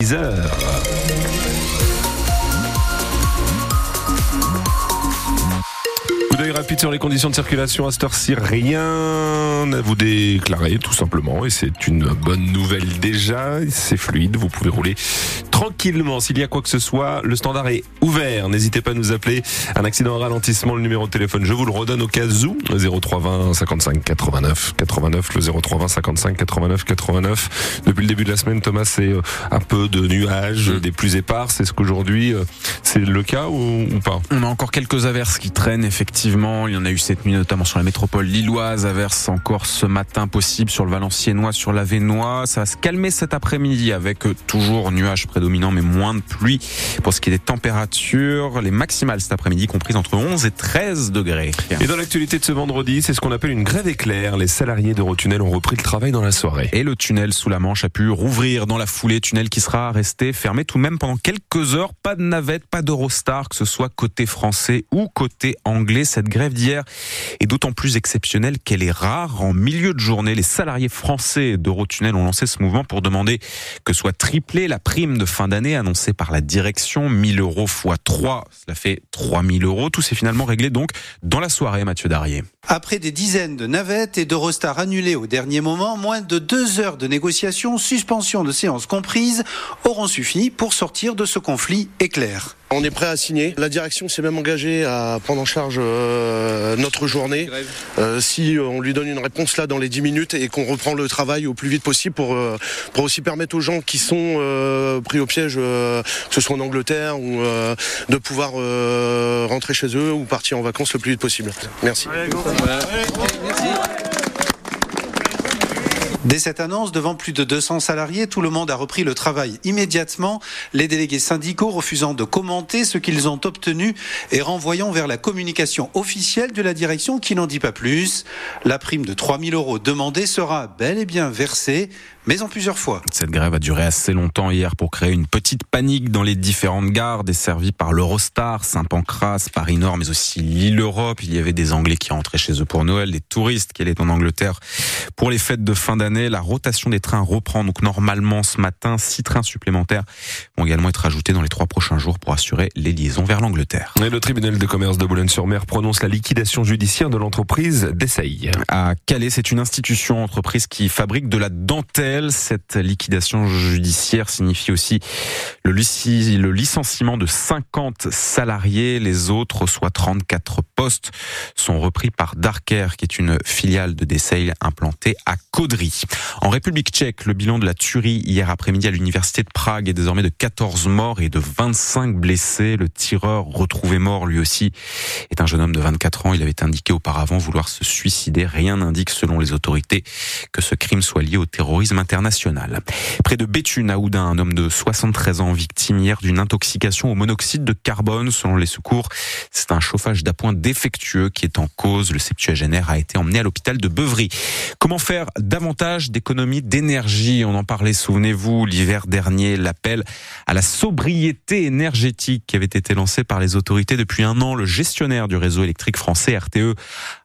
10 heures. d'œil rapide sur les conditions de circulation à cette heure-ci. Rien à vous déclarer, tout simplement. Et c'est une bonne nouvelle déjà. C'est fluide. Vous pouvez rouler tranquillement. S'il y a quoi que ce soit, le standard est ouvert. N'hésitez pas à nous appeler. Un accident, un ralentissement, le numéro de téléphone, je vous le redonne au cas où. 0320 55 89 89, le 0320 55 89 89. Depuis le début de la semaine, Thomas, c'est euh, un peu de nuages, mm. des plus épars. C'est ce qu'aujourd'hui, euh, c'est le cas ou, ou pas? On a encore quelques averses qui traînent, effectivement il y en a eu cette nuit notamment sur la métropole lilloise, averse encore ce matin possible sur le Valenciennois, sur la Vénois. Ça va se calmer cet après-midi avec euh, toujours nuages prédominants mais moins de pluie. Pour ce qui est des températures, les maximales cet après-midi comprises entre 11 et 13 degrés. Et dans l'actualité de ce vendredi, c'est ce qu'on appelle une grève éclair. Les salariés d'Eurotunnel ont repris le travail dans la soirée. Et le tunnel sous la Manche a pu rouvrir dans la foulée, tunnel qui sera resté fermé tout de même pendant quelques heures. Pas de navette, pas d'Eurostar, que ce soit côté français ou côté anglais cette grève d'hier est d'autant plus exceptionnelle qu'elle est rare. En milieu de journée, les salariés français d'Eurotunnel ont lancé ce mouvement pour demander que soit triplée la prime de fin d'année annoncée par la direction. 1000 euros x 3, cela fait 3000 euros. Tout s'est finalement réglé donc dans la soirée, Mathieu Darrier. Après des dizaines de navettes et d'Eurostar annulés au dernier moment, moins de deux heures de négociations, suspension de séance comprise, auront suffi pour sortir de ce conflit éclair. On est prêt à signer. La direction s'est même engagée à prendre en charge euh, notre journée. Euh, si on lui donne une réponse là dans les 10 minutes et qu'on reprend le travail au plus vite possible pour, euh, pour aussi permettre aux gens qui sont pris au piège, que ce soit en Angleterre, ou de pouvoir rentrer chez eux ou partir en vacances le plus vite possible. Merci. Dès cette annonce, devant plus de 200 salariés, tout le monde a repris le travail immédiatement, les délégués syndicaux refusant de commenter ce qu'ils ont obtenu et renvoyant vers la communication officielle de la direction qui n'en dit pas plus. La prime de 3000 euros demandée sera bel et bien versée, mais en plusieurs fois. Cette grève a duré assez longtemps hier pour créer une petite panique dans les différentes gares desservies par l'Eurostar, Saint-Pancras, Paris-Nord, mais aussi l'île Europe. Il y avait des Anglais qui rentraient chez eux pour Noël, des touristes qui allaient en Angleterre pour les fêtes de fin d'année. La rotation des trains reprend donc normalement ce matin. Six trains supplémentaires vont également être ajoutés dans les trois prochains jours pour assurer les liaisons vers l'Angleterre. le tribunal de commerce de Boulogne-sur-Mer prononce la liquidation judiciaire de l'entreprise d'Essaï. À Calais, c'est une institution entreprise qui fabrique de la dentelle cette liquidation judiciaire signifie aussi le, le licenciement de 50 salariés. Les autres, soit 34 postes, sont repris par Darker, qui est une filiale de Dessail implantée à Caudry. En République tchèque, le bilan de la tuerie hier après-midi à l'université de Prague est désormais de 14 morts et de 25 blessés. Le tireur retrouvé mort, lui aussi, est un jeune homme de 24 ans. Il avait indiqué auparavant vouloir se suicider. Rien n'indique, selon les autorités, que ce crime soit lié au terrorisme international. Près de Béthune, à Oudin, un homme de 73 ans victime hier d'une intoxication au monoxyde de carbone. Selon les secours, c'est un chauffage d'appoint défectueux qui est en cause. Le septuagénaire a été emmené à l'hôpital de Beuvry. Comment faire davantage d'économies d'énergie? On en parlait, souvenez-vous, l'hiver dernier, l'appel à la sobriété énergétique qui avait été lancé par les autorités depuis un an. Le gestionnaire du réseau électrique français, RTE,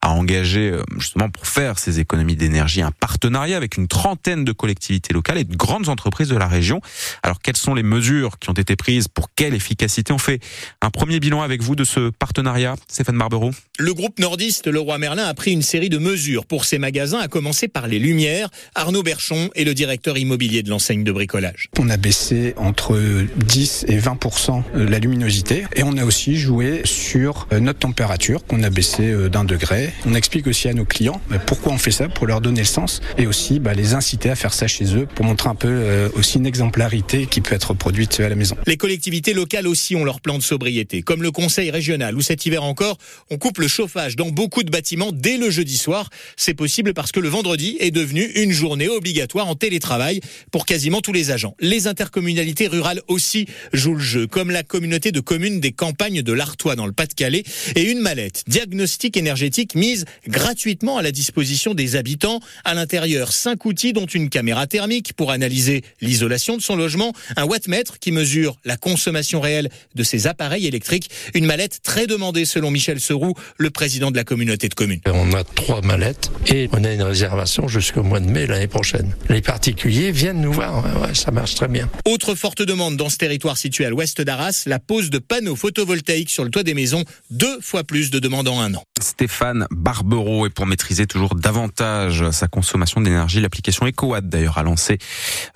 a engagé euh, justement pour faire ces économies d'énergie un partenariat avec une trentaine de collectivités locales et de grandes entreprises de la région. Alors quelles sont les mesures qui ont été prises Pour quelle efficacité? On fait un premier bilan avec vous de ce partenariat, Stéphane Barbero. Le groupe nordiste Leroy Merlin a pris une série de mesures pour ses magasins, à commencer par les lumières. Arnaud Berchon est le directeur immobilier de l'enseigne de bricolage. On a baissé entre 10 et 20% la luminosité et on a aussi joué sur notre température qu'on a baissé euh, d'un degré. On explique aussi à nos clients bah, pourquoi on fait ça, pour leur donner le sens et aussi bah, les inciter à faire ça chez eux pour montrer un peu euh, aussi une exemplarité qui peut être produite à la maison. Les collectivités locales aussi ont leur plan de sobriété, comme le conseil régional où cet hiver encore, on coupe le chauffage dans beaucoup de bâtiments dès le jeudi soir. C'est possible parce que le vendredi est devenu une journée obligatoire en télétravail pour quasiment tous les agents. Les intercommunalités rurales aussi jouent le jeu, comme la communauté de communes des campagnes de l'Artois dans le Pas-de-Calais et une mallette diagnostic énergétique mise gratuitement à la disposition des habitants. À l'intérieur, cinq outils dont une caméra thermique pour analyser l'isolation de son logement, un wattmètre qui mesure la consommation réelle de ses appareils électriques, une mallette très demandée selon Michel Seroux, le président de la communauté de communes. On a trois mallettes et on a une réservation jusqu'au mois de mai l'année prochaine. Les particuliers viennent nous voir, ça marche très bien. Autre forte demande dans ce territoire situé à l'ouest d'Arras, la pose de panneaux photovoltaïques sur le toit des maisons, deux fois plus de demandes en un an. Stéphane Barbereau et pour maîtriser toujours davantage sa consommation d'énergie, l'application EcoWatt d'ailleurs a lancé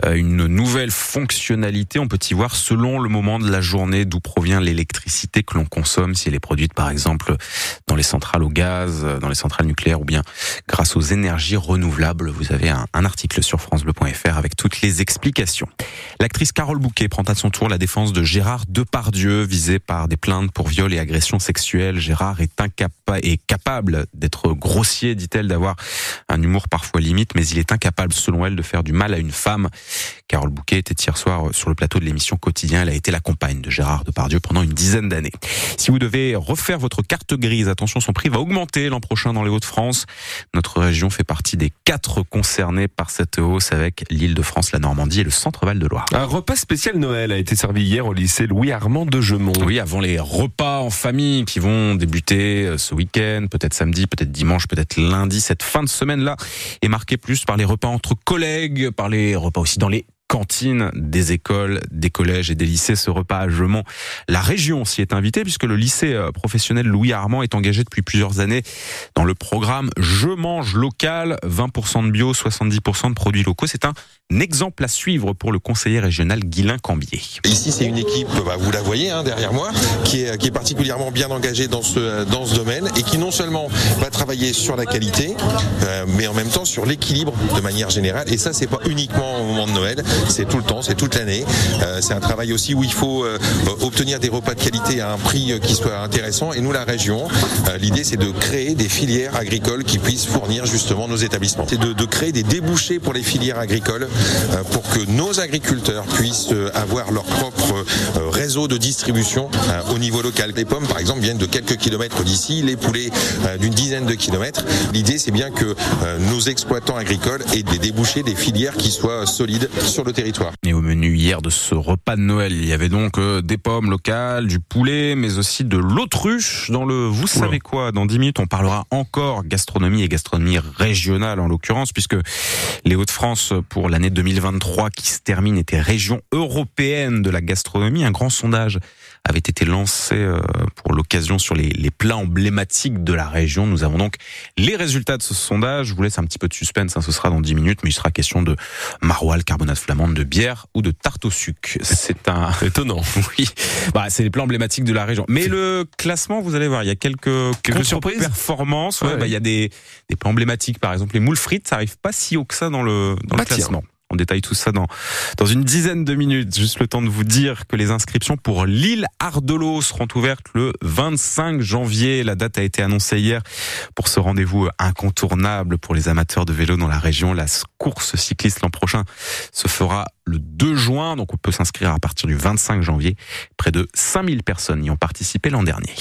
euh, une nouvelle fonctionnalité. On peut y voir selon le moment de la journée d'où provient l'électricité que l'on consomme, si elle est produite par exemple dans les centrales au gaz, dans les centrales nucléaires ou bien grâce aux énergies renouvelables. Vous avez un, article sur francebleu.fr avec toutes les explications. L'actrice Carole Bouquet prend à son tour la défense de Gérard Depardieu, visé par des plaintes pour viol et agression sexuelle. Gérard est incapable, est capable d'être grossier, dit-elle, d'avoir un humour parfois limite, mais il est incapable, selon elle, de faire du mal à une femme. Carole Bouquet était hier soir sur le plateau de l'émission Quotidien. Elle a été la compagne de Gérard Depardieu pendant une dizaine d'années. Si vous devez refaire votre carte grise, attention, son prix va augmenter l'an prochain dans les Hauts-de-France. Notre région fait partie des quatre concernés par cette hausse avec l'île de France, la Normandie et le centre-val de Loire. Un repas spécial Noël a été servi hier au lycée Louis-Armand de Gemont. Oui, avant les repas en famille qui vont débuter euh, ce week-end, peut-être samedi, peut-être dimanche, peut-être lundi, cette fin de semaine-là est marquée plus par les repas entre collègues, par les repas aussi dans les cantine des écoles, des collèges et des lycées. Ce repas à Gemont, la région s'y est invitée puisque le lycée euh, professionnel Louis Armand est engagé depuis plusieurs années dans le programme Je mange local, 20% de bio, 70% de produits locaux. C'est un exemple à suivre pour le conseiller régional Guilain Cambier. Ici, c'est une équipe, bah, vous la voyez hein, derrière moi, qui est, qui est particulièrement bien engagée dans ce, dans ce domaine et qui non seulement va travailler sur la qualité, euh, mais en même temps sur l'équilibre de manière générale. Et ça, c'est pas uniquement au moment de Noël, c'est tout le temps, c'est toute l'année. Euh, c'est un travail aussi où il faut euh, obtenir des repas de qualité à un prix qui soit intéressant. Et nous, la région, l'idée, c'est de créer des filières agricoles qui puissent fournir justement nos établissements. C'est de, de créer des débouchés pour les filières agricoles euh, pour que nos agriculteurs puissent euh, avoir leur propre euh, réseau de distribution au niveau local. Les pommes, par exemple, viennent de quelques kilomètres d'ici, les poulets d'une dizaine de kilomètres. L'idée, c'est bien que nos exploitants agricoles aient des débouchés, des filières qui soient solides sur le territoire. Et au menu hier de ce repas de Noël, il y avait donc des pommes locales, du poulet, mais aussi de l'autruche dans le vous savez quoi. Dans 10 minutes, on parlera encore gastronomie et gastronomie régionale en l'occurrence, puisque les Hauts-de-France pour l'année 2023 qui se termine était région européenne de la gastronomie. Un grand sondage avait été lancé euh, pour l'occasion sur les, plats emblématiques de la région. Nous avons donc les résultats de ce sondage. Je vous laisse un petit peu de suspense, hein, ce sera dans 10 minutes, mais il sera question de maroilles, carbonate flamande, de bière ou de tarte au sucre. C'est un... Étonnant. oui, bah, c'est les plats emblématiques de la région. Mais le classement, vous allez voir, il y a quelques, quelques surprises performances. Ouais, Bah, il y a des, des plats emblématiques, par exemple les moules frites, ça arrive pas si haut que ça dans le, dans le classement. On détaille tout ça dans, dans une dizaine de minutes. Juste le temps de vous dire que les inscriptions pour l'île Ardelot seront ouvertes le 25 janvier. La date a été annoncée hier pour ce rendez-vous incontournable pour les amateurs de vélo dans la région. La course cycliste l'an prochain se fera le 2 juin. Donc on peut s'inscrire à partir du 25 janvier. Près de 5000 personnes y ont participé l'an dernier.